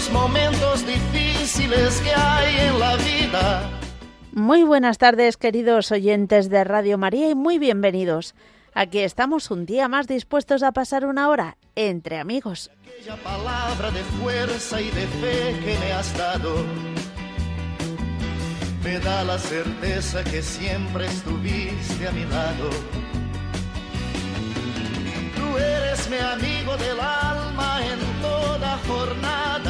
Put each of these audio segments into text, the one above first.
los momentos difíciles que hay en la vida. Muy buenas tardes, queridos oyentes de Radio María, y muy bienvenidos. Aquí estamos un día más dispuestos a pasar una hora entre amigos. Aquella palabra de fuerza y de fe que me has dado me da la certeza que siempre estuviste a mi lado. Tú eres mi amigo del alma en toda jornada.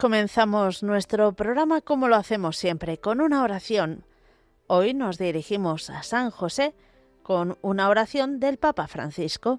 Comenzamos nuestro programa como lo hacemos siempre, con una oración. Hoy nos dirigimos a San José con una oración del Papa Francisco.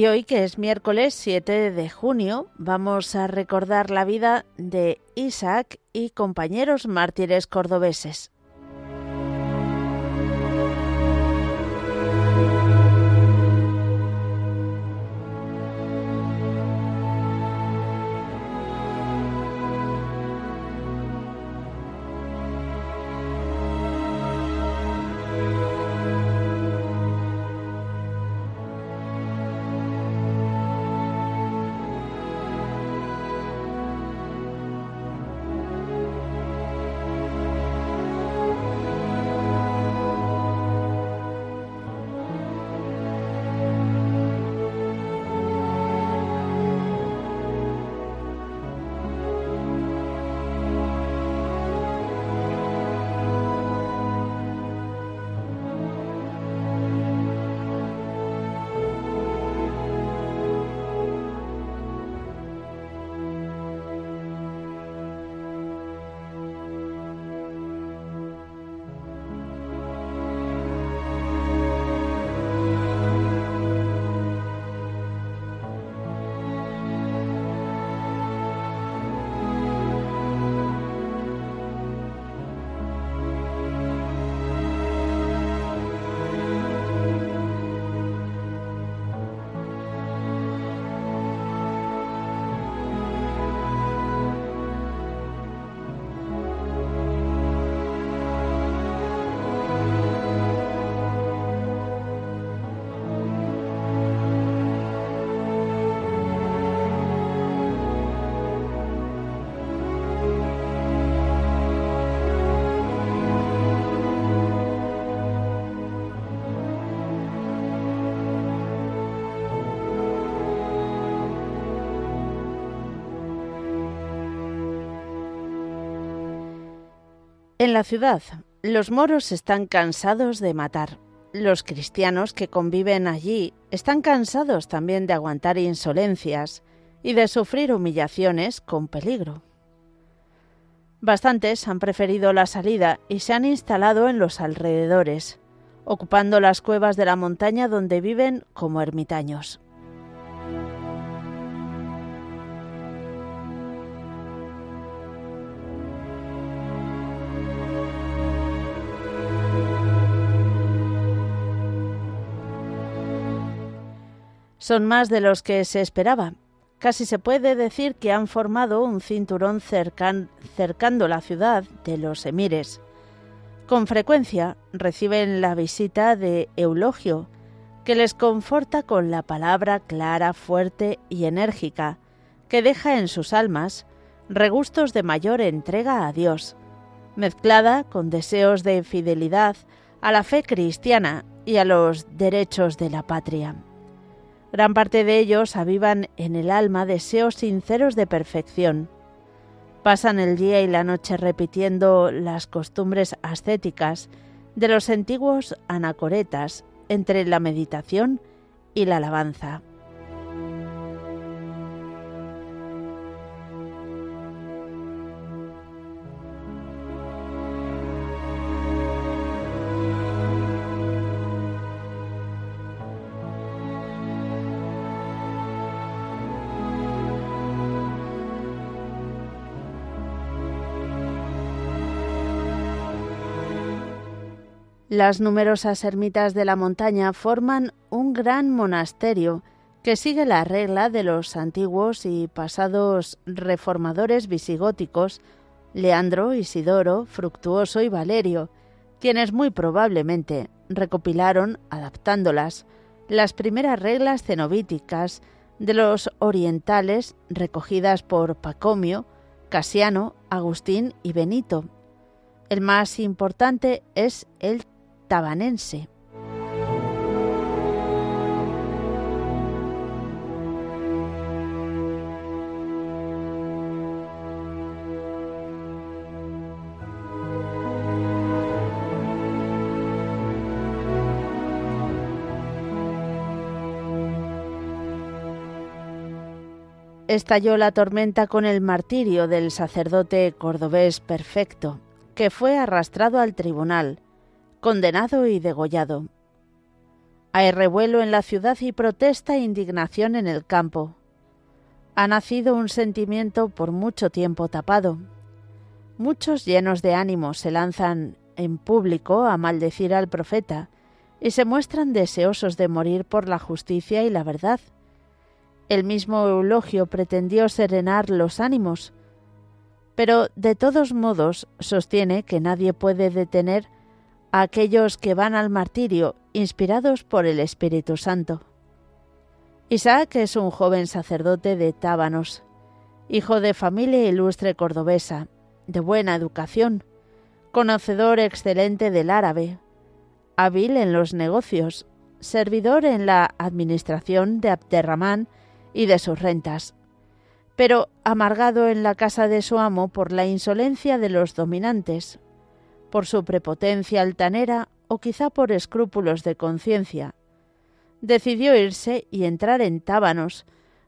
Y hoy, que es miércoles 7 de junio, vamos a recordar la vida de Isaac y compañeros mártires cordobeses. En la ciudad, los moros están cansados de matar. Los cristianos que conviven allí están cansados también de aguantar insolencias y de sufrir humillaciones con peligro. Bastantes han preferido la salida y se han instalado en los alrededores, ocupando las cuevas de la montaña donde viven como ermitaños. Son más de los que se esperaba. Casi se puede decir que han formado un cinturón cercando la ciudad de los emires. Con frecuencia reciben la visita de Eulogio, que les conforta con la palabra clara, fuerte y enérgica, que deja en sus almas regustos de mayor entrega a Dios, mezclada con deseos de fidelidad a la fe cristiana y a los derechos de la patria. Gran parte de ellos avivan en el alma deseos sinceros de perfección. Pasan el día y la noche repitiendo las costumbres ascéticas de los antiguos anacoretas entre la meditación y la alabanza. Las numerosas ermitas de la montaña forman un gran monasterio que sigue la regla de los antiguos y pasados reformadores visigóticos Leandro, Isidoro, Fructuoso y Valerio, quienes muy probablemente recopilaron, adaptándolas, las primeras reglas cenobíticas de los orientales recogidas por Pacomio, Casiano, Agustín y Benito. El más importante es el tabanense. estalló la tormenta con el martirio del sacerdote cordobés perfecto, que fue arrastrado al tribunal, condenado y degollado. Hay revuelo en la ciudad y protesta e indignación en el campo. Ha nacido un sentimiento por mucho tiempo tapado. Muchos llenos de ánimo se lanzan en público a maldecir al profeta y se muestran deseosos de morir por la justicia y la verdad. El mismo Eulogio pretendió serenar los ánimos, pero de todos modos sostiene que nadie puede detener a aquellos que van al martirio inspirados por el Espíritu Santo. Isaac es un joven sacerdote de Tábanos, hijo de familia ilustre cordobesa, de buena educación, conocedor excelente del árabe, hábil en los negocios, servidor en la administración de Abderramán y de sus rentas, pero amargado en la casa de su amo por la insolencia de los dominantes, por su prepotencia altanera o quizá por escrúpulos de conciencia. Decidió irse y entrar en Tábanos,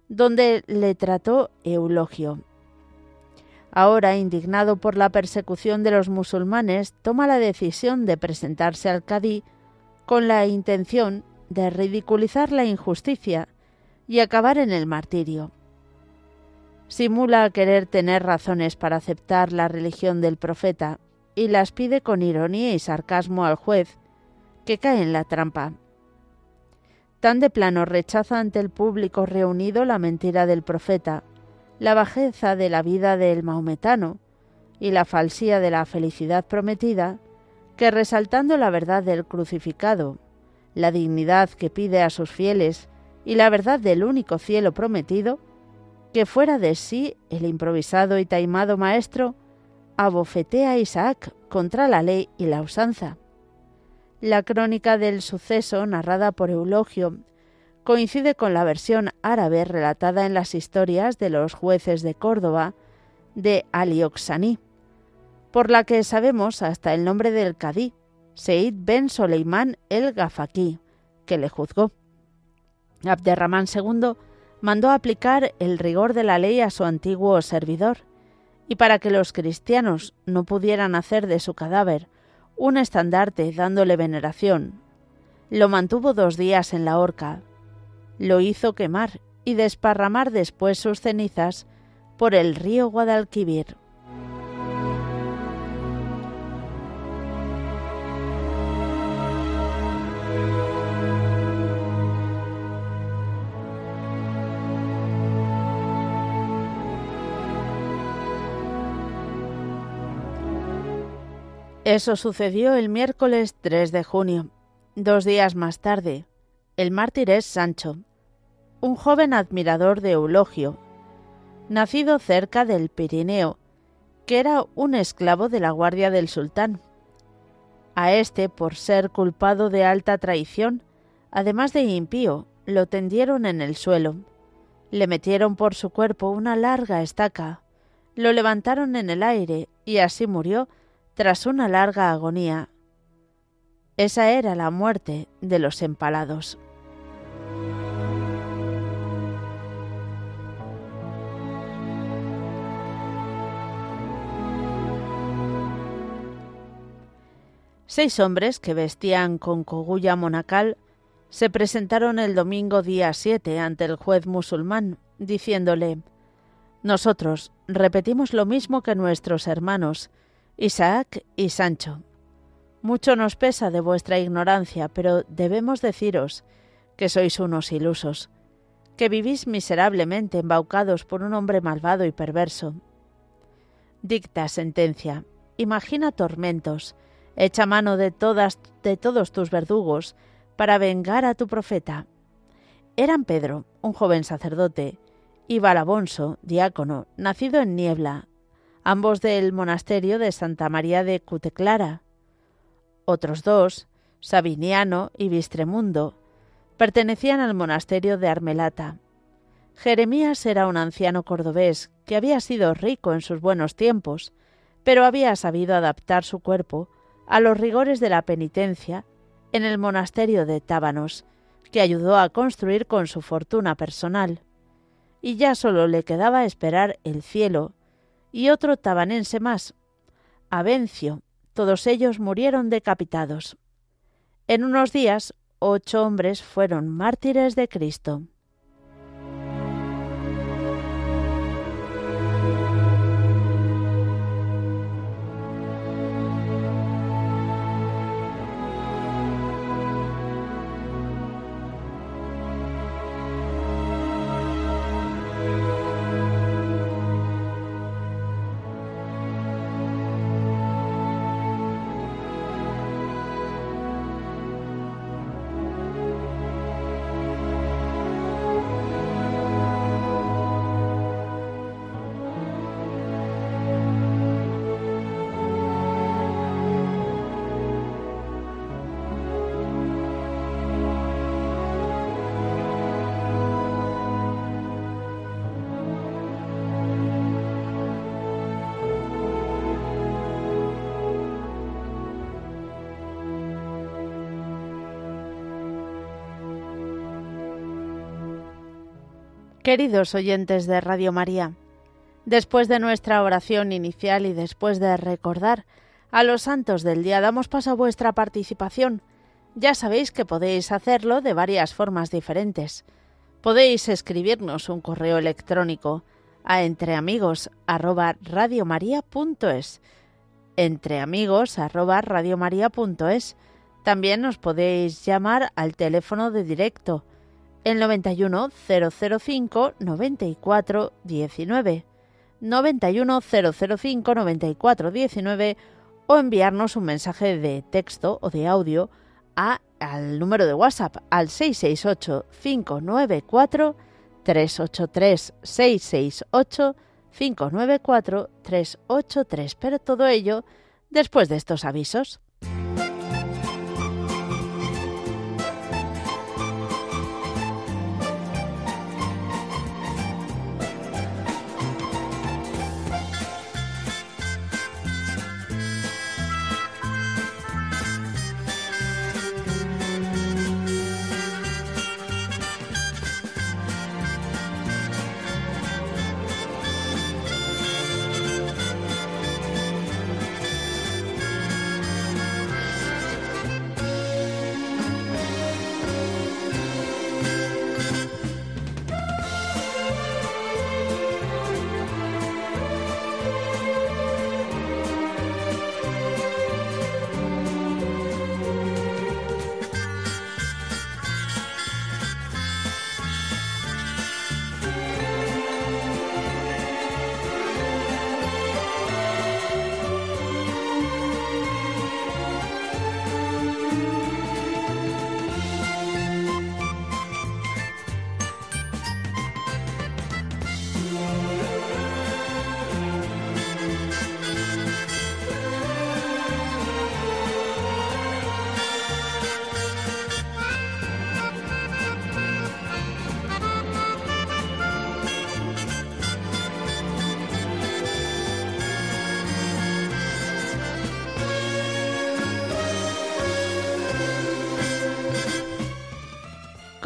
donde le trató Eulogio. Ahora, indignado por la persecución de los musulmanes, toma la decisión de presentarse al Cadí con la intención de ridiculizar la injusticia y acabar en el martirio. Simula querer tener razones para aceptar la religión del profeta, y las pide con ironía y sarcasmo al juez, que cae en la trampa. Tan de plano rechaza ante el público reunido la mentira del profeta, la bajeza de la vida del maometano y la falsía de la felicidad prometida, que resaltando la verdad del crucificado, la dignidad que pide a sus fieles y la verdad del único cielo prometido, que fuera de sí el improvisado y taimado maestro abofetea a Isaac contra la ley y la usanza. La crónica del suceso, narrada por Eulogio, coincide con la versión árabe relatada en las historias de los jueces de Córdoba de Alioxaní. por la que sabemos hasta el nombre del cadí, Seid ben Soleimán el Gafaqí, que le juzgó. Abderramán II mandó aplicar el rigor de la ley a su antiguo servidor, y para que los cristianos no pudieran hacer de su cadáver un estandarte dándole veneración, lo mantuvo dos días en la horca, lo hizo quemar y desparramar después sus cenizas por el río Guadalquivir. Eso sucedió el miércoles 3 de junio. Dos días más tarde, el mártir es Sancho, un joven admirador de Eulogio, nacido cerca del Pirineo, que era un esclavo de la guardia del sultán. A este, por ser culpado de alta traición, además de impío, lo tendieron en el suelo. Le metieron por su cuerpo una larga estaca, lo levantaron en el aire y así murió tras una larga agonía. Esa era la muerte de los empalados. Seis hombres que vestían con cogulla monacal se presentaron el domingo día 7 ante el juez musulmán, diciéndole Nosotros repetimos lo mismo que nuestros hermanos, Isaac y Sancho. Mucho nos pesa de vuestra ignorancia, pero debemos deciros que sois unos ilusos, que vivís miserablemente embaucados por un hombre malvado y perverso. Dicta sentencia, imagina tormentos, echa mano de todas de todos tus verdugos para vengar a tu profeta. Eran Pedro, un joven sacerdote, y Balabonso, diácono, nacido en Niebla, ambos del monasterio de Santa María de Cuteclara. Otros dos, Sabiniano y Bistremundo, pertenecían al monasterio de Armelata. Jeremías era un anciano cordobés que había sido rico en sus buenos tiempos, pero había sabido adaptar su cuerpo a los rigores de la penitencia en el monasterio de Tábanos, que ayudó a construir con su fortuna personal. Y ya solo le quedaba esperar el cielo y otro tabanense más, Avencio. Todos ellos murieron decapitados. En unos días, ocho hombres fueron mártires de Cristo. Queridos oyentes de Radio María, después de nuestra oración inicial y después de recordar a los santos del día, damos paso a vuestra participación. Ya sabéis que podéis hacerlo de varias formas diferentes. Podéis escribirnos un correo electrónico a entreamigos@radiomaria.es. Entreamigos@radiomaria.es. También nos podéis llamar al teléfono de directo el 91 005 94 19 91 005 94 19 o enviarnos un mensaje de texto o de audio a, al número de WhatsApp al 668 594 383 668 594 383 pero todo ello después de estos avisos.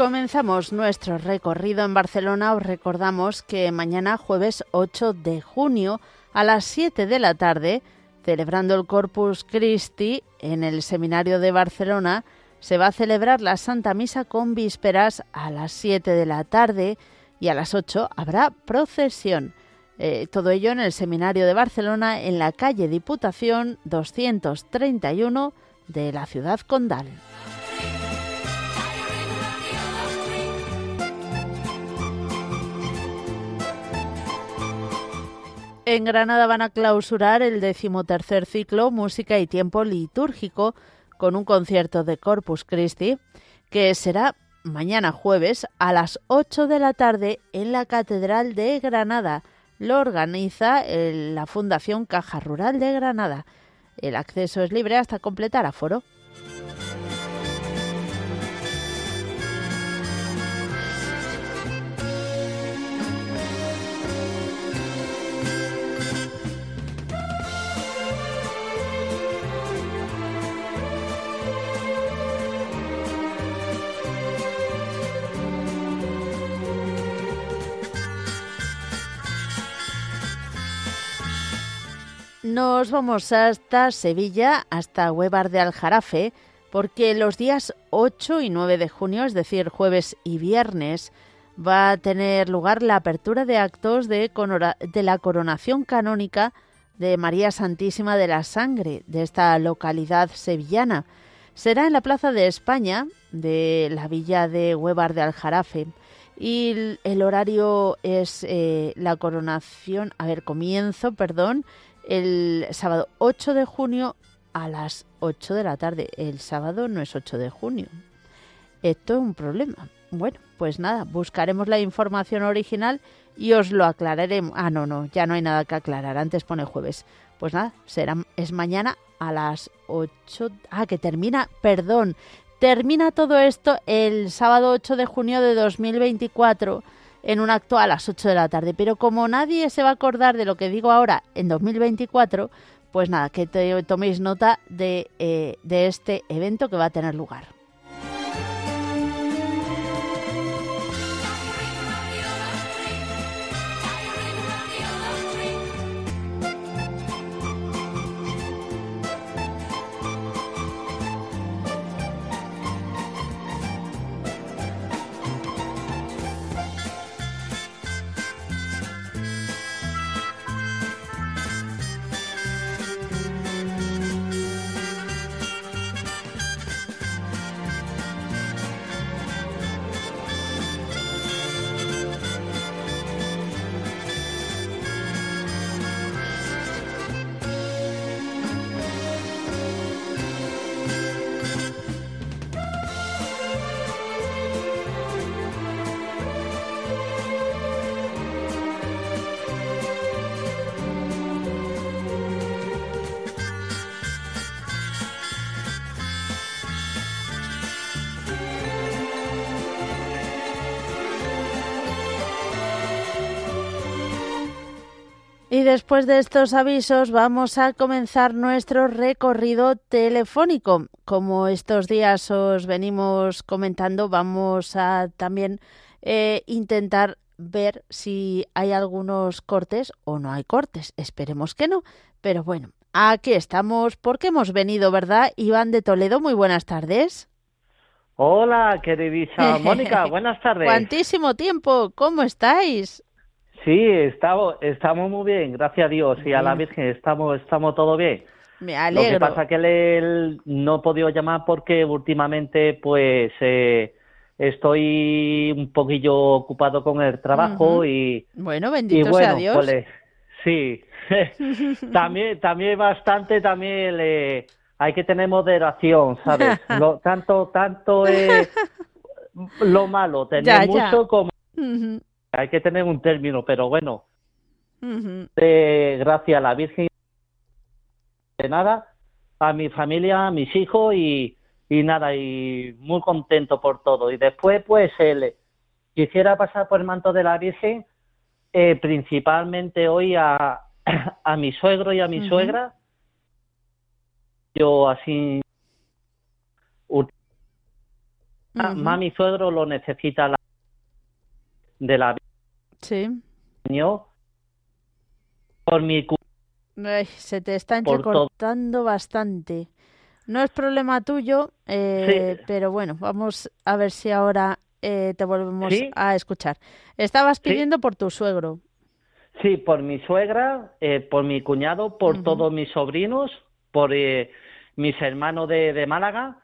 Comenzamos nuestro recorrido en Barcelona. Os recordamos que mañana, jueves 8 de junio, a las 7 de la tarde, celebrando el Corpus Christi en el Seminario de Barcelona, se va a celebrar la Santa Misa con vísperas a las 7 de la tarde y a las 8 habrá procesión. Eh, todo ello en el Seminario de Barcelona, en la calle Diputación 231 de la ciudad condal. En Granada van a clausurar el decimotercer ciclo Música y Tiempo Litúrgico con un concierto de Corpus Christi que será mañana jueves a las 8 de la tarde en la Catedral de Granada. Lo organiza la Fundación Caja Rural de Granada. El acceso es libre hasta completar aforo. Nos vamos hasta Sevilla, hasta Huevar de Aljarafe, porque los días 8 y 9 de junio, es decir, jueves y viernes, va a tener lugar la apertura de actos de, de la coronación canónica de María Santísima de la Sangre de esta localidad sevillana. Será en la Plaza de España de la villa de Huevar de Aljarafe y el, horario es eh, la coronación, a ver, comienzo, perdón, el sábado 8 de junio a las 8 de la tarde. El sábado no es 8 de junio. Esto es un problema. Bueno, pues nada, buscaremos la información original y os lo aclararemos. Ah, no, no, ya no hay nada que aclarar. Antes pone jueves. Pues nada, será, es mañana a las 8. Ah, que termina, perdón, termina todo esto el sábado 8 de junio de 2024 en un acto a las 8 de la tarde. Pero como nadie se va a acordar de lo que digo ahora en 2024, pues nada, que toméis nota eh, de este evento que va a tener lugar. Después de estos avisos vamos a comenzar nuestro recorrido telefónico. Como estos días os venimos comentando, vamos a también eh, intentar ver si hay algunos cortes o no hay cortes. Esperemos que no. Pero bueno, aquí estamos porque hemos venido, ¿verdad? Iván de Toledo, muy buenas tardes. Hola, queridísima Mónica, buenas tardes. ¿Cuántísimo tiempo? ¿Cómo estáis? Sí, estamos, estamos muy bien, gracias a Dios y a la Virgen, estamos, estamos todo bien. Me alegro. Lo que pasa es que le, no he podido llamar porque últimamente pues eh, estoy un poquillo ocupado con el trabajo y... Bueno, bendito sea Dios. Pues, sí, también, también bastante, también le, hay que tener moderación, ¿sabes? Lo, tanto, tanto es lo malo, tener mucho como hay que tener un término, pero bueno, gracias a la Virgen. De nada, a mi familia, a mis hijos y, y nada, y muy contento por todo. Y después, pues, él quisiera pasar por el manto de la Virgen, eh, principalmente hoy a, a mi suegro y a mi suegra. Yo así Mami suegro lo necesita la, de la Sí. por mi se te está entrecortando bastante. No es problema tuyo, eh, pero bueno, vamos a ver si ahora eh, te volvemos a escuchar. Estabas pidiendo por tu suegro. Sí, por mi suegra, eh, por mi cuñado, por todos mis sobrinos, por mis hermanos de, de Málaga,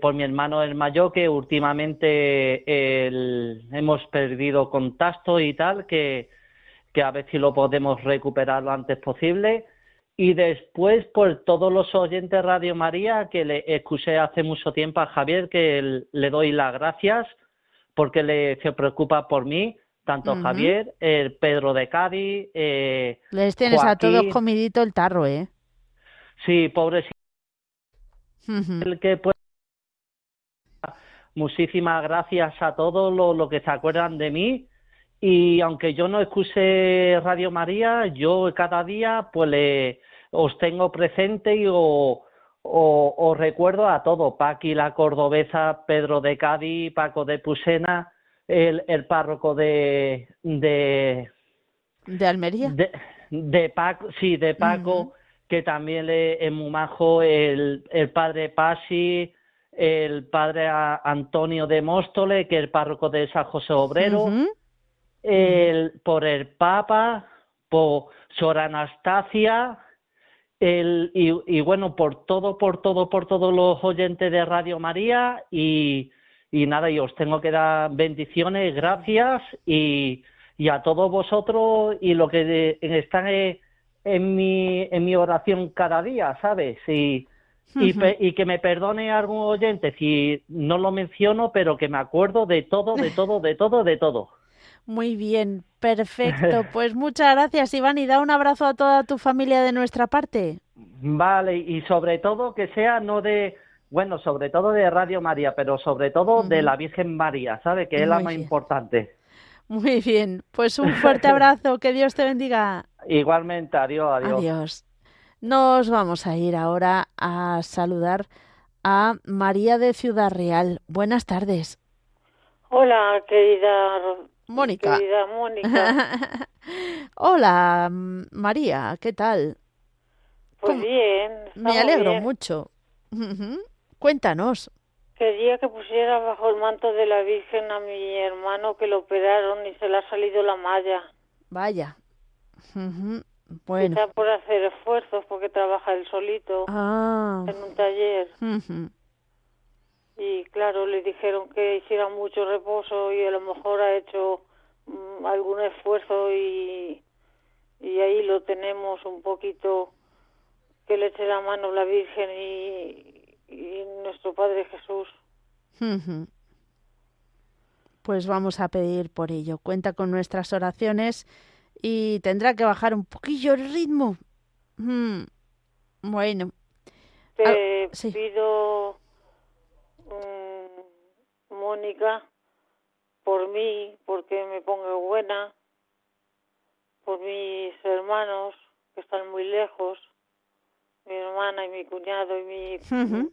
por mi hermano el mayor, que últimamente hemos perdido contacto y tal, que, que a ver si lo podemos recuperar lo antes posible. Y después, por todos los oyentes de Radio María, que le excusé hace mucho tiempo a Javier, que le doy las gracias porque le, se preocupa por mí, tanto Javier, el Pedro de Cádiz. Eh, Les tienes a todos comidito el tarro, ¿eh? Sí, pobre. El que pues, Muchísimas gracias a todos los lo que se acuerdan de mí. Y aunque yo no excuse Radio María, yo cada día pues le, os tengo presente y os, recuerdo a todo, Paqui la cordobesa, Pedro de Cádiz, Paco de Pusena, el, el párroco de, de... ¿De Almería? De, Paco, sí, de Paco, que también le, es muy majo, el, el padre Pasi, el padre Antonio de Móstole, que es el párroco de San José Obrero, el, por el Papa, por Sor Anastasia, el, y, bueno, por todo, por todo, por todos los oyentes de Radio María y, y nada, y os tengo que dar bendiciones, gracias y, y a todos vosotros y lo que están en mi, en mi oración cada día, ¿sabes? Y, y, y, que me perdone algún oyente si no lo menciono, pero que me acuerdo de todo, de todo, de todo, de todo. Muy bien, perfecto. Pues muchas gracias, Iván, y da un abrazo a toda tu familia de nuestra parte. Vale, y sobre todo que sea no de, bueno, sobre todo de Radio María, pero sobre todo de la Virgen María, ¿sabe? Que es la más importante. Muy bien, pues un fuerte abrazo, que Dios te bendiga. Igualmente, adiós, adiós. Adiós. Nos vamos a ir ahora a saludar a María de Ciudad Real. Buenas tardes. Hola, querida Mónica. Querida Mónica. Hola, María, ¿qué tal? Pues bien. Me alegro mucho. Cuéntanos. Quería que pusiera bajo el manto de la Virgen a mi hermano que lo operaron y se le ha salido la malla. Vaya. Bueno. Por hacer esfuerzos porque trabaja él solito ah. en un taller. Y claro, le dijeron que hiciera mucho reposo y a lo mejor ha hecho mm, algún esfuerzo y, y ahí lo tenemos un poquito que le eche la mano la Virgen y, y nuestro Padre Jesús. Pues vamos a pedir por ello. Cuenta con nuestras oraciones y tendrá que bajar un poquillo el ritmo. Mm, bueno. Te pido, mm, Mónica, por mí, porque me ponga buena, por mis hermanos que están muy lejos, mi hermana y mi cuñado y mi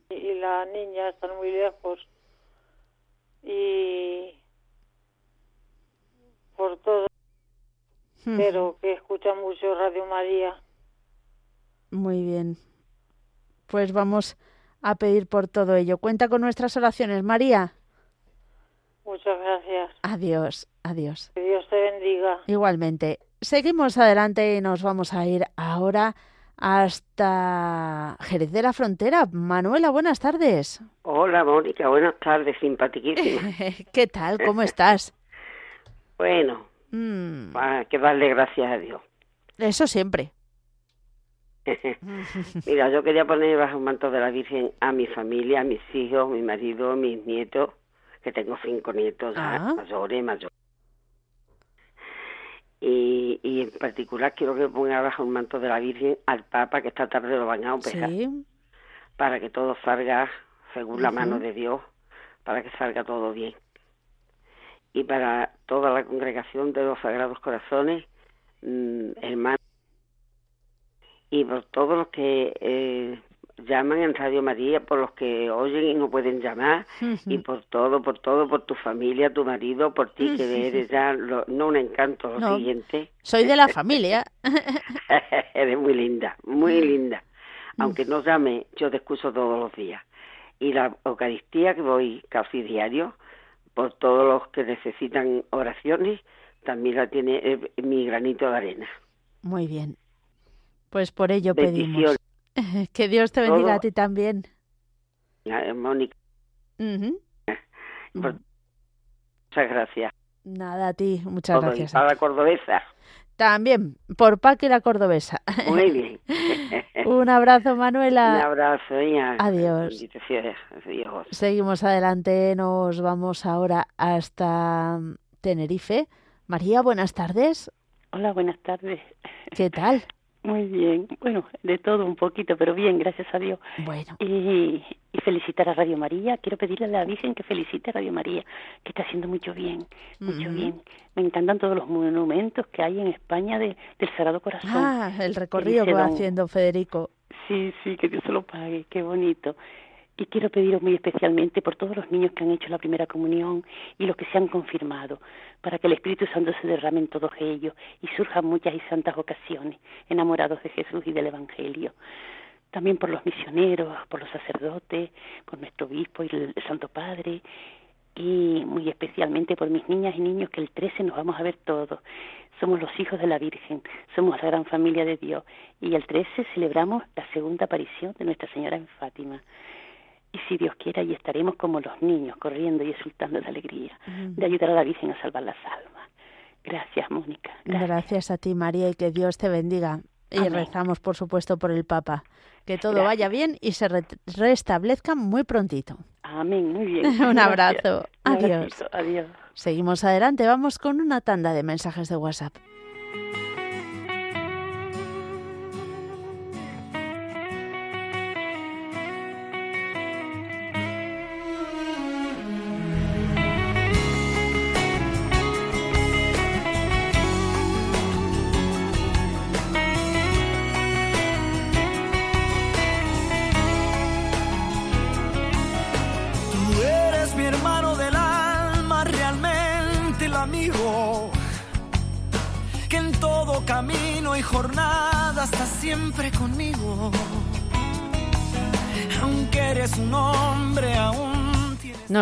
y la niña están muy lejos y por todo pero que escucha mucho Radio María. Muy bien. Pues vamos a pedir por todo ello. Cuenta con nuestras oraciones, María. Muchas gracias. Adiós, adiós. Que Dios te bendiga. Igualmente. Seguimos adelante y nos vamos a ir ahora hasta Jerez de la Frontera. Manuela, buenas tardes. Hola, Mónica, buenas tardes, simpaticísima. ¿Qué tal? ¿Cómo estás? bueno, Mm. que darle gracias a Dios. Eso siempre. Mira, yo quería poner bajo el manto de la Virgen a mi familia, a mis hijos, mi marido, mis nietos, que tengo cinco nietos ah. mayores, mayores. Y, y en particular quiero que ponga bajo el manto de la Virgen al Papa, que esta tarde lo van a operar, para que todo salga según la mano de Dios, para que salga todo bien y para toda la congregación de los Sagrados Corazones, mm, hermanos, y por todos los que eh, llaman en Radio María, por los que oyen y no pueden llamar, y por todo, por todo, por tu familia, tu marido, por ti, que eres ya, no un encanto, lo siguiente. Soy de la familia. eres muy linda, muy linda. Aunque no llame, yo te escucho todos los días. Y la Eucaristía, que voy casi diario, por todos los que necesitan oraciones, también la tiene eh, mi granito de arena. Muy bien. Pues por ello pedimos. que Dios te bendiga a ti también. Mónica. Muchas gracias. Nada, a ti. Muchas gracias. A la cordobesa. También, por Paqui la cordobesa. Muy bien. Un abrazo, Manuela. Un abrazo, ya. Adiós. Adiós. Seguimos adelante, nos vamos ahora hasta Tenerife. María, buenas tardes. Hola, buenas tardes. ¿Qué tal? Muy bien, bueno, de todo un poquito, pero bien, gracias a Dios. Bueno. Y, felicitar a Radio María. Quiero pedirle a la Virgen que felicite a Radio María, que está haciendo mucho bien, mucho bien. Me encantan todos los monumentos que hay en España de, del Sagrado Corazón. Ah, el recorrido que va haciendo Federico. Sí, sí, que Dios se lo pague, qué bonito. Y quiero pediros muy especialmente por todos los niños que han hecho la primera comunión y los que se han confirmado, para que el Espíritu Santo se derrame en todos ellos y surjan muchas y santas ocasiones, enamorados de Jesús y del Evangelio. También por los misioneros, por los sacerdotes, por nuestro obispo y el Santo Padre, y muy especialmente por mis niñas y niños que el 13 nos vamos a ver todos. Somos los hijos de la Virgen, somos la gran familia de Dios y el 13 celebramos la segunda aparición de Nuestra Señora en Fátima. Y si Dios quiere, ahí estaremos como los niños, corriendo y exultando de alegría, de ayudar a la Virgen a salvar las almas. Gracias, Mónica. Gracias. a ti, María, y que Dios te bendiga. Y rezamos, por supuesto, por el Papa. Que todo vaya bien y se restablezca muy prontito. Amén, muy bien. Un abrazo. Adiós. Adiós. Seguimos adelante, vamos con una tanda de mensajes de WhatsApp.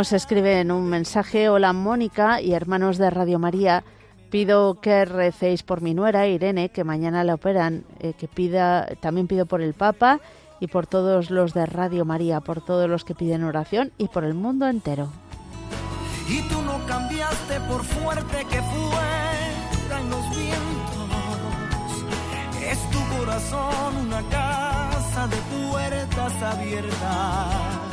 Nos escribe en un mensaje, hola Mónica y hermanos de Radio María, pido que recéis por mi nuera Irene, que mañana la operan, eh, que pida, también pido por el Papa y por todos los de Radio María, por todos los que piden oración y por el mundo entero. Y tú no cambiaste por fuerte que fueran los vientos es tu corazón una casa de puertas abiertas.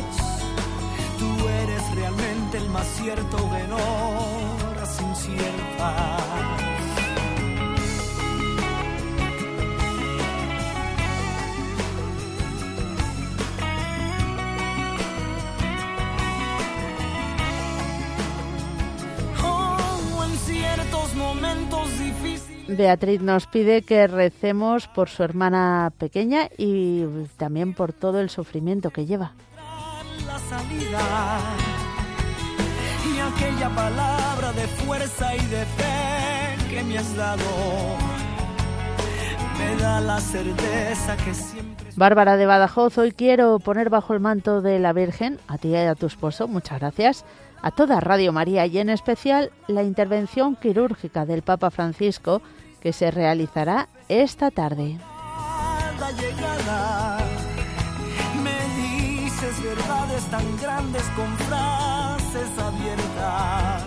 Eres realmente el más cierto de horas inciertas. Beatriz nos pide que recemos por su hermana pequeña y también por todo el sufrimiento que lleva. Y aquella palabra de fuerza y de fe que me has dado me da la certeza que siempre. Bárbara de Badajoz, hoy quiero poner bajo el manto de la Virgen, a ti y a tu esposo, muchas gracias, a toda Radio María y en especial la intervención quirúrgica del Papa Francisco que se realizará esta tarde. Me dices verdades tan grandes con frases abiertas.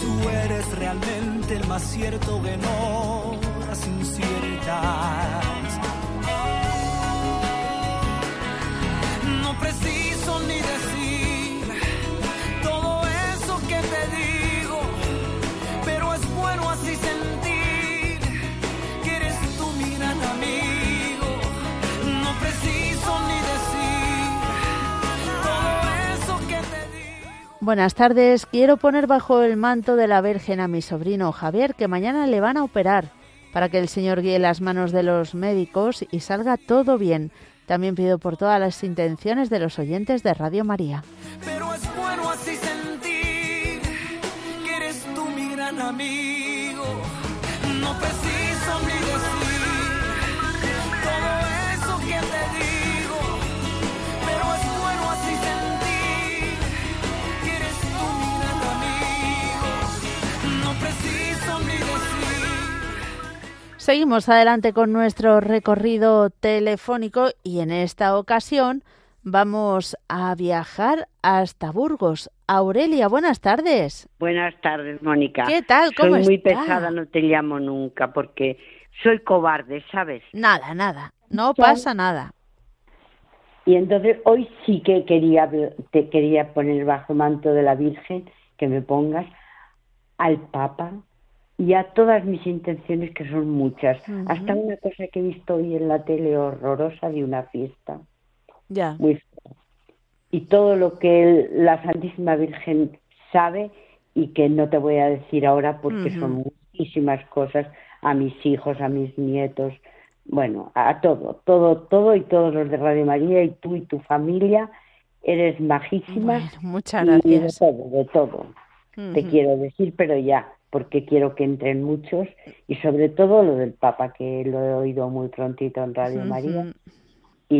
Tú eres realmente el más cierto que no las inciertas. No preciso ni decir Buenas tardes. Quiero poner bajo el manto de la Virgen a mi sobrino Javier, que mañana le van a operar, para que el Señor guíe las manos de los médicos y salga todo bien. También pido por todas las intenciones de los oyentes de Radio María. Pero es bueno así sentir que eres tú mi gran amigo. No Seguimos adelante con nuestro recorrido telefónico y en esta ocasión vamos a viajar hasta Burgos. Aurelia, buenas tardes. Buenas tardes, Mónica. ¿Qué tal? ¿Cómo Soy muy pesada, no te llamo nunca porque soy cobarde, ¿sabes? Nada, nada. No pasa nada. Y entonces hoy sí que quería te quería poner bajo manto de la Virgen que me pongas al Papa y a todas mis intenciones que son muchas. Hasta una cosa que he visto hoy en la tele horrorosa de una fiesta. Ya. Muy fea. Y todo lo que el- la Santísima Virgen sabe y que no te voy a decir ahora porque son muchísimas cosas a mis hijos, a mis nietos, bueno, a todo, todo, todo y todos los de Radio María y tú y tu familia eres majísima Bueno, muchas y de gracias. todo, de todo. Te quiero decir, pero ya, porque quiero que entren muchos y sobre todo lo del Papa, que lo he oído muy prontito en Radio María y,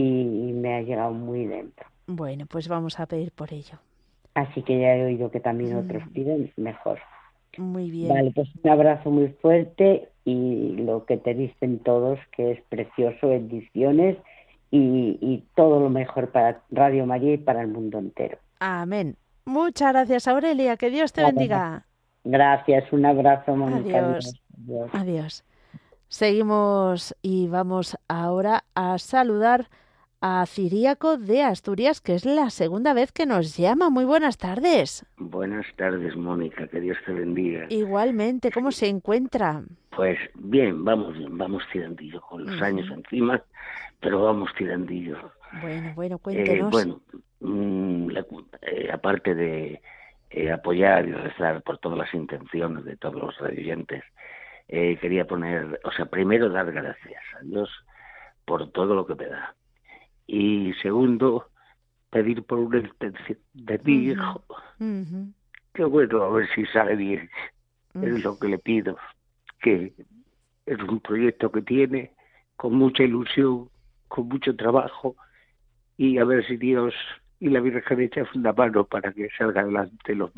y me ha llegado muy dentro. Bueno, pues vamos a pedir por ello. Así que ya he oído que también Mm. otros piden mejor. Muy bien. Vale, pues un abrazo muy fuerte y lo que te dicen todos, que es precioso, bendiciones y, y todo lo mejor para Radio María y para el mundo entero. Amén. Muchas gracias, Aurelia. Que Dios te bendiga. Gracias, un abrazo, Mónica. Adiós. Adiós. Adiós. Seguimos y vamos ahora a saludar a Ciríaco de Asturias, que es la segunda vez que nos llama. Muy buenas tardes. Buenas tardes, Mónica, que Dios te bendiga. Igualmente, ¿cómo se encuentra? Pues bien, vamos, vamos tirandillo, con los años encima, pero vamos tirandillo. Bueno, bueno, Eh, cuéntenos. bueno, mm, la- eh, aparte de eh, apoyar y rezar por todas las intenciones de todos los radioyentes, eh, quería poner, o sea, primero dar gracias a Dios por todo lo que me da. Y segundo, pedir por una intención de mi hijo, Ujú, que bueno, a ver si sale bien. es ujú. lo que le pido, que es un proyecto que tiene con mucha ilusión, con mucho trabajo, y a ver si Dios y la Virgen echan una mano para que salga adelante los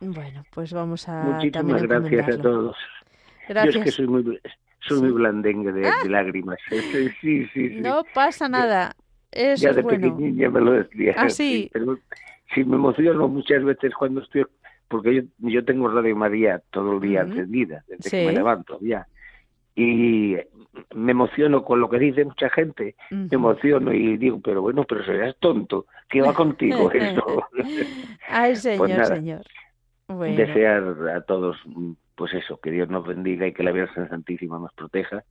Bueno, pues vamos a Muchísimas gracias a todos. Yo es que Gracias. soy muy, soy Sí. muy blandengue de, de lágrimas. Sí, sí, sí. No pasa nada. Eso ya es de bueno. pequeñín ya me lo decía. ¿Ah, sí? pero sí me emociono muchas veces cuando estoy, porque yo, yo tengo Radio María todo el día encendida, desde Sí. que me levanto ya. Y me emociono con lo que dice mucha gente, Ujú. me emociono y digo, pero bueno, pero serás tonto, ¿qué va contigo eso? Ay, señor, nada. señor. Bueno, Desear a todos, pues eso, que Dios nos bendiga y que la Virgen Santísima nos proteja.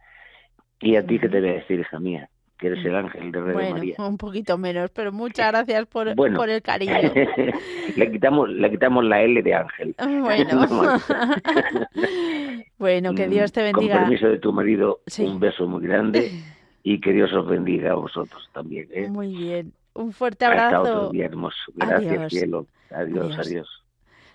Y a ti, ¿qué te voy a decir, hija mía? Que eres el ángel de bueno, María. un poquito menos, pero muchas gracias por, Bueno. por el cariño. le quitamos le quitamos la L de ángel. Bueno. No, bueno, que Dios te Con bendiga. permiso de tu marido, Sí. un beso muy grande y que Dios os bendiga a vosotros también. ¿eh? Muy bien. Un fuerte Hasta otro abrazo. día hermoso. Gracias, Adiós. cielo. Adiós, Adiós. adiós.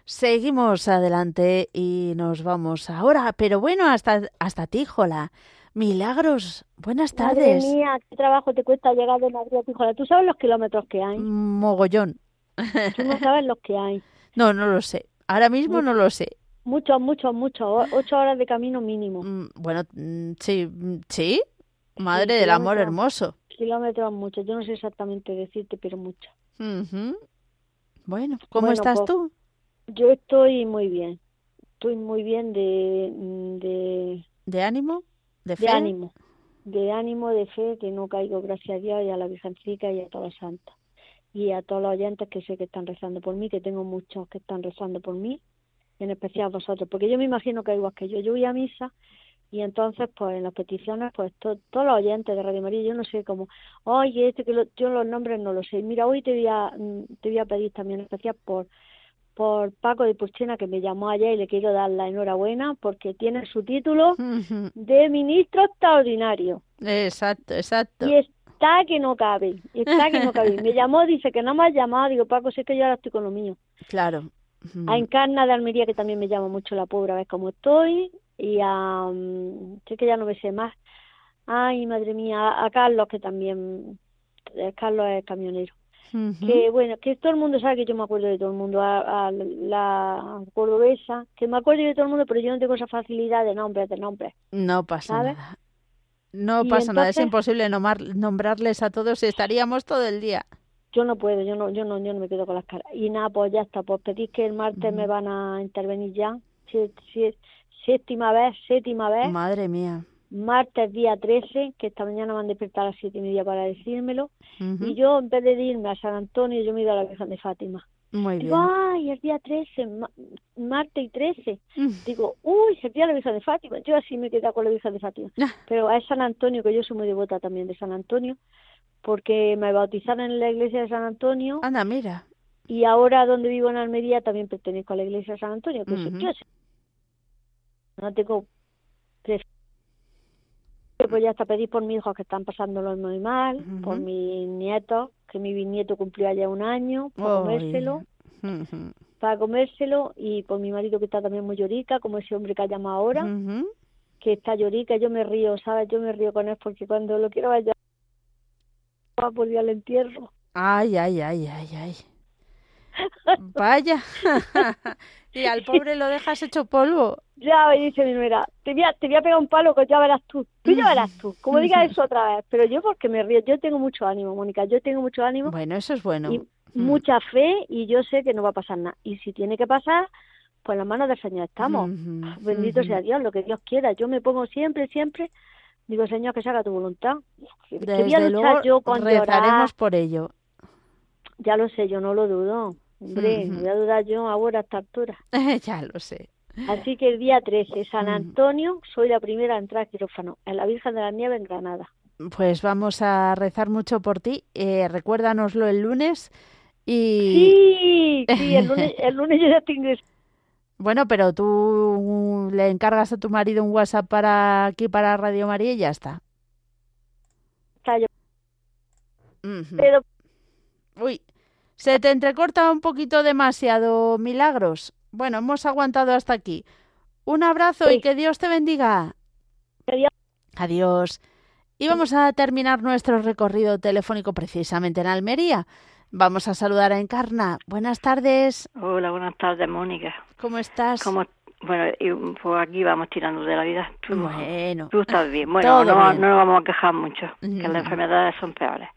Seguimos adelante y nos vamos ahora, pero bueno, hasta, hasta ti, Jola. Milagros, buenas Madre tardes. mía, qué trabajo te cuesta llegar de Madrid a Tijuana. ¿Tú sabes los kilómetros que hay? Mogollón. Tú no sabes los que hay. No, no lo sé. Ahora mismo no lo sé. Muchos, muchos, muchos. O- Ocho horas de camino mínimo. Mm, Bueno, mm, sí, mm, sí. Madre Sí, del amor hermoso. Kilómetros muchos. Yo no sé exactamente decirte, pero muchos. Ujú. Bueno, ¿cómo Bueno, estás pues, tú? Yo estoy muy bien. Estoy muy bien de, de, ¿De ánimo? ¿De fe? de ánimo. De ánimo, de fe, que no caigo, gracias a Dios, y a la Virgencica y a todas las santas. Y a todos los oyentes que sé que están rezando por mí, que tengo muchos que están rezando por mí, en especial vosotros, porque yo me imagino que igual que yo, yo voy a misa y entonces pues en las peticiones pues to- todos los oyentes de Radio María yo no sé cómo oye este que lo- yo los nombres no los sé mira hoy te voy a mm, te voy a pedir también en especial por por Paco de Puchena que me llamó ayer y le quiero dar la enhorabuena porque tiene su título de ministro extraordinario Exacto, exacto. y es está que no cabe, está que no cabe. Me llamó, dice que no me has llamado, digo, Paco, es que yo ahora estoy con lo mío. Claro. A Encarna de Almería, que también me llama mucho la pobre, a ver cómo estoy, y a, um, sé que ya no me sé más, ay, madre mía, a Carlos, que también, eh, Carlos es camionero. Que bueno, que todo el mundo sabe que yo me acuerdo de todo el mundo, a, la cordobesa, que me acuerdo de todo el mundo, pero yo no tengo esa facilidad de nombres, de nombres. No pasa nada. No pasa nada, es imposible nombrarles a todos, estaríamos todo el día. Yo no puedo, yo no, yo no, yo no me quedo con las caras. Y nada, pues ya está, pues pedís que el martes me van a intervenir ya, si, si, séptima vez, séptima vez. Madre mía. Martes día 13, que esta mañana me han despertado a las siete y media para decírmelo. Y yo, en vez de irme a San Antonio, yo me he ido a la Virgen de Fátima. Muy Digo, ay, el día 13, martes y 13. Mm. Digo, uy, el día de la Virgen de Fátima. Yo así me quedado con la Virgen de Fátima. Ah. Pero a San Antonio, que yo soy muy devota también de San Antonio, porque me bautizaron en la iglesia de San Antonio. Anda, mira. Y ahora donde vivo en Almería también pertenezco a la iglesia de San Antonio, que uh No tengo pues ya hasta pedí por mis hijos que están pasándolo muy mal, por mis nietos, que mi bisnieto cumplió ya un año, para comérselo, para comérselo, y por mi marido que está también muy llorica, como ese hombre que ha llamado ahora, que está llorica, yo me río, ¿sabes? Yo me río con él porque cuando lo quiero ver volver al entierro. Ay, ay, ay, ay, ay. Vaya. y al pobre lo dejas hecho polvo. Ya me dice mi nuera, te voy, a, te voy a pegar un palo que ya verás tú. Tú ya verás tú. Como digas eso otra vez. Pero yo porque me río. Yo tengo mucho ánimo, Mónica. Yo tengo mucho ánimo. Bueno, eso es bueno. Y mucha fe y yo sé que no va a pasar nada. Y si tiene que pasar, pues en las manos del Señor estamos. Bendito sea Dios, lo que Dios quiera. Yo me pongo siempre, siempre Digo, Señor, que se haga tu voluntad. Desde voy a luchar yo con rezaremos por ello. Ya lo sé, yo no lo dudo. Hombre, voy a dudar yo ahora a esta altura. ya lo sé. Así que el día 13, San Antonio, soy la primera a entrar a quirófano, en la Virgen de la Nieve en Granada. Pues vamos a rezar mucho por ti. Eh, recuérdanoslo el lunes. Y... Sí, sí, el lunes, el lunes yo ya tengo bueno, pero tú le encargas a tu marido un WhatsApp para aquí, para Radio María y ya está. Pero... Uy, se te entrecorta un poquito demasiado, Milagros. Bueno, hemos aguantado hasta aquí. Un abrazo y que Dios te bendiga. Adiós. Adiós. Y vamos a terminar nuestro recorrido telefónico precisamente en Almería. Vamos a saludar a Encarna. Buenas tardes. Hola, buenas tardes, Mónica. ¿Cómo estás? ¿Cómo, bueno, y, pues aquí vamos tirando de la vida. bueno. Tú estás bien. Bueno, no, no nos vamos a quejar mucho, que las enfermedades son peores.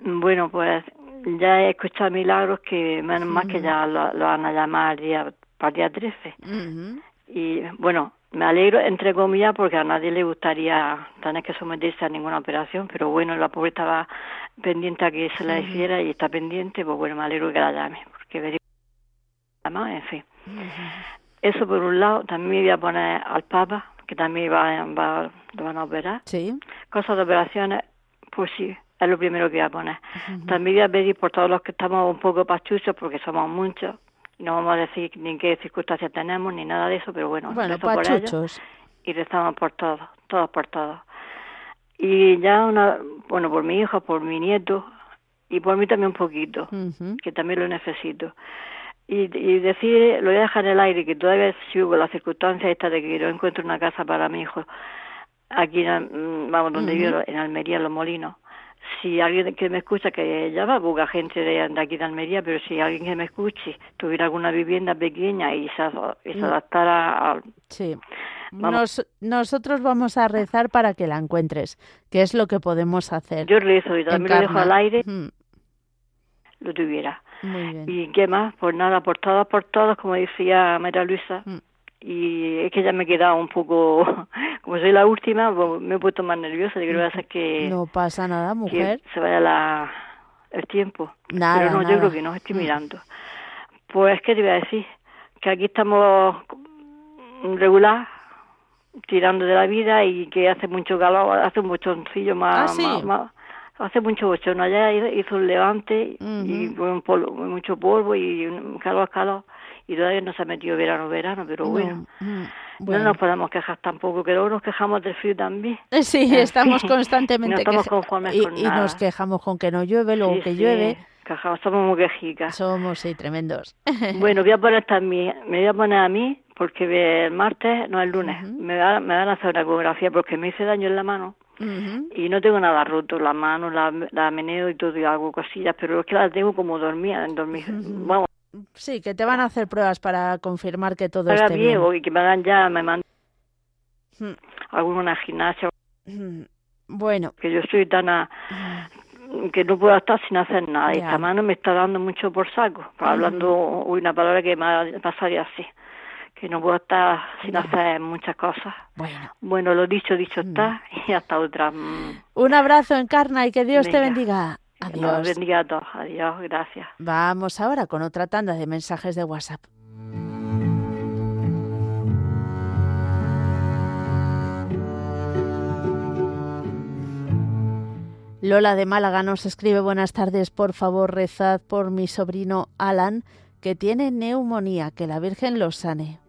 Bueno, pues ya he escuchado milagros que menos más que ya lo, van a llamar día, para el día 13. Y bueno, me alegro, entre comillas, porque a nadie le gustaría tener que someterse a ninguna operación, pero bueno, la pobre estaba pendiente a que se la hiciera y está pendiente, pues bueno, me alegro que la llame, porque vería más, en fin. Eso por un lado, también voy a poner al Papa, que también va, va, lo van a operar. Sí. Cosas de operaciones, pues sí, es lo primero que voy a poner. También voy a pedir por todos los que estamos un poco pachuchos, porque somos muchos, no vamos a decir ni en qué circunstancias tenemos ni nada de eso, pero bueno, bueno por ellos y rezamos por todos, todos por todos. Y ya una, bueno, por mi hijo, por mi nieto y por mí también un poquito, que también lo necesito. Y, y, decir, lo voy a dejar en el aire, que todavía sigo las circunstancias estas de que no encuentro una casa para mi hijo, aquí, vamos, donde vivo, en Almería, en Los Molinos si alguien que me escucha, que ya va poca gente de, aquí de Almería, pero si alguien que me escuche tuviera alguna vivienda pequeña y se, mm. adaptara a... Sí. nosotros vamos a rezar para que la encuentres, que es lo que podemos hacer. Yo rezo y también lo dejo al aire, lo tuviera. ¿Y qué más? Pues nada, por todas, por todos, como decía María Luisa. Mm y es que ya me he quedado un poco, como soy la última, pues me he puesto más nerviosa, y creo que que... No pasa nada, mujer. se vaya la, el tiempo. Nada, Pero no, yo creo que no, estoy mm. mirando. Pues, ¿qué te iba a decir? Que aquí estamos regular, tirando de la vida y que hace mucho calor, hace un bochoncillo más, ¿Ah, más, hace mucho bochón. Allá hizo un levante y fue un polvo, mucho polvo y calor, calor y todavía no se ha metido verano, verano, pero bueno. Mm, no, nos podemos quejar tampoco, que luego nos quejamos del frío también. Sí, estamos constantemente. no estamos conformes y, y nos quejamos con que no llueve, luego que llueve. somos muy quejicas. Somos, sí, tremendos. bueno, voy a poner también, me voy a poner a mí, porque el martes, no el lunes, me, da, me van a hacer una ecografía porque me hice daño en la mano. Y no tengo nada roto, la mano, la, la meneo y todo, y hago cosillas, pero es que las tengo como dormida, en dormir. Vamos, Sí, que te van a hacer pruebas para confirmar que todo está bien. Y que me dan ya, me mandan hmm. alguna gimnasia. Hmm. Bueno. Que yo soy tan que no puedo estar sin hacer nada. Y esta mano me está dando mucho por saco. Hablando una palabra que me pasaría así. Que no puedo estar sin hacer muchas cosas. Bueno. Bueno, lo dicho, dicho está. Y hasta otra. Un abrazo, Encarna, y que Dios te bendiga. Adiós. bendiga a todos. Adiós, gracias. Vamos ahora con otra tanda de mensajes de WhatsApp. Lola de Málaga nos escribe buenas tardes, por favor rezad por mi sobrino Alan, que tiene neumonía, que la Virgen lo sane.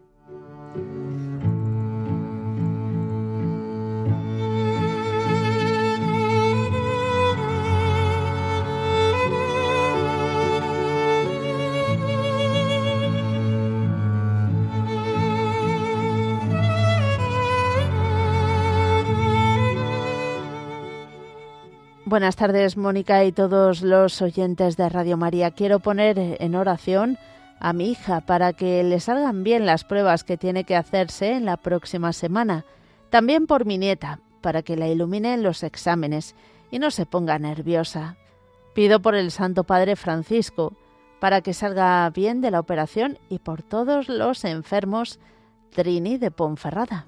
Buenas tardes, Mónica y todos los oyentes de Radio María. Quiero poner en oración a mi hija para que le salgan bien las pruebas que tiene que hacerse en la próxima semana. También por mi nieta, para que la iluminen los exámenes y no se ponga nerviosa. Pido por el Santo Padre Francisco, para que salga bien de la operación y por todos los enfermos Trini de Ponferrada.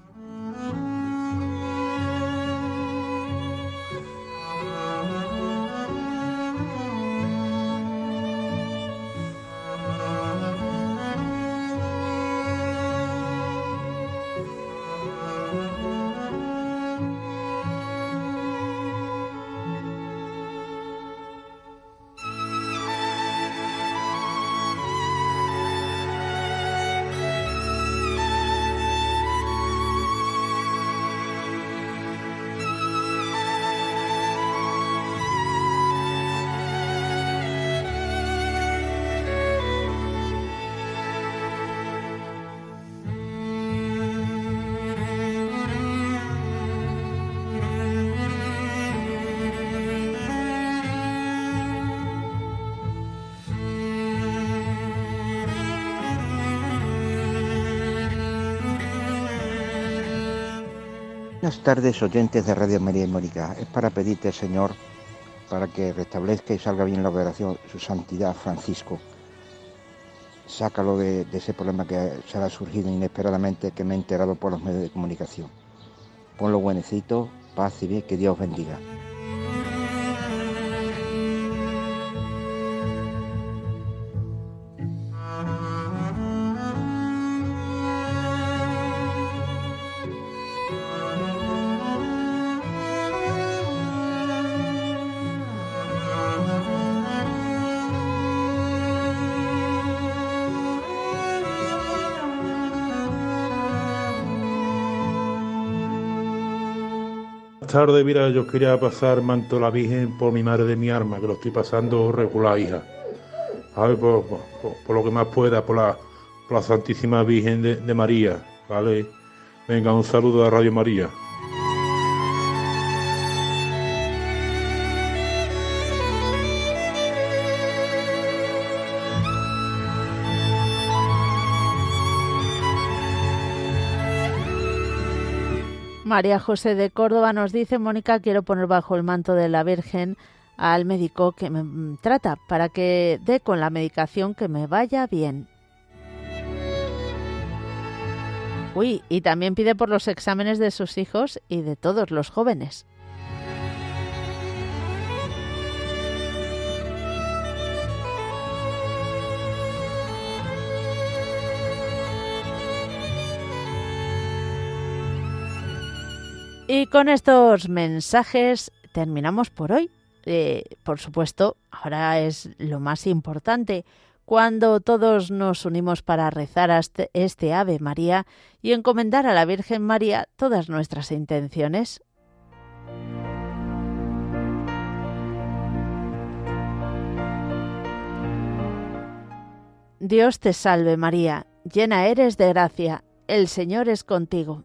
Buenas tardes, oyentes de Radio María y Mónica. Es para pedirte, Señor, para que restablezca y salga bien la operación su santidad Francisco. Sácalo de, de ese problema que se ha surgido inesperadamente, que me he enterado por los medios de comunicación. Ponlo buenecito, paz y bien, que Dios bendiga. Tarde, mira, yo quería pasar manto a la Virgen por mi madre de mi arma, que lo estoy pasando regular, hija. A ver, por, lo que más pueda, por la, por la Santísima Virgen de, de María, ¿vale? Venga, un saludo a Radio María. María José de Córdoba nos dice, Mónica, quiero poner bajo el manto de la Virgen al médico que me mm, trata para que dé con la medicación que me vaya bien. Uy, y también pide por los exámenes de sus hijos y de todos los jóvenes. Y con estos mensajes terminamos por hoy. Eh, por supuesto, ahora es lo más importante. cuando todos nos unimos para rezar este, este Ave María y encomendar a la Virgen María todas nuestras intenciones. Dios te salve María, llena eres de gracia, el Señor es contigo,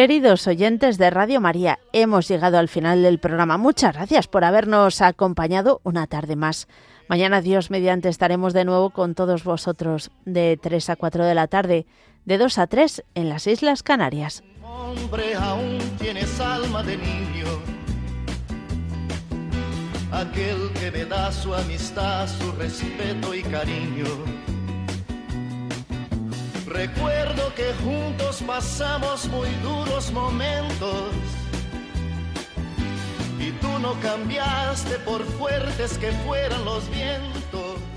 Queridos oyentes de Radio María, hemos llegado al final del programa. Muchas gracias por habernos acompañado una tarde más. Mañana, Dios mediante, estaremos de nuevo con todos vosotros de 3 a 4 de la tarde, de 2 a 3 en las Islas Canarias. Hombre, aún tienes alma de niño. Aquel que me da su amistad, su respeto y cariño Recuerdo que juntos pasamos muy duros momentos y tú no cambiaste por fuertes que fueran los vientos.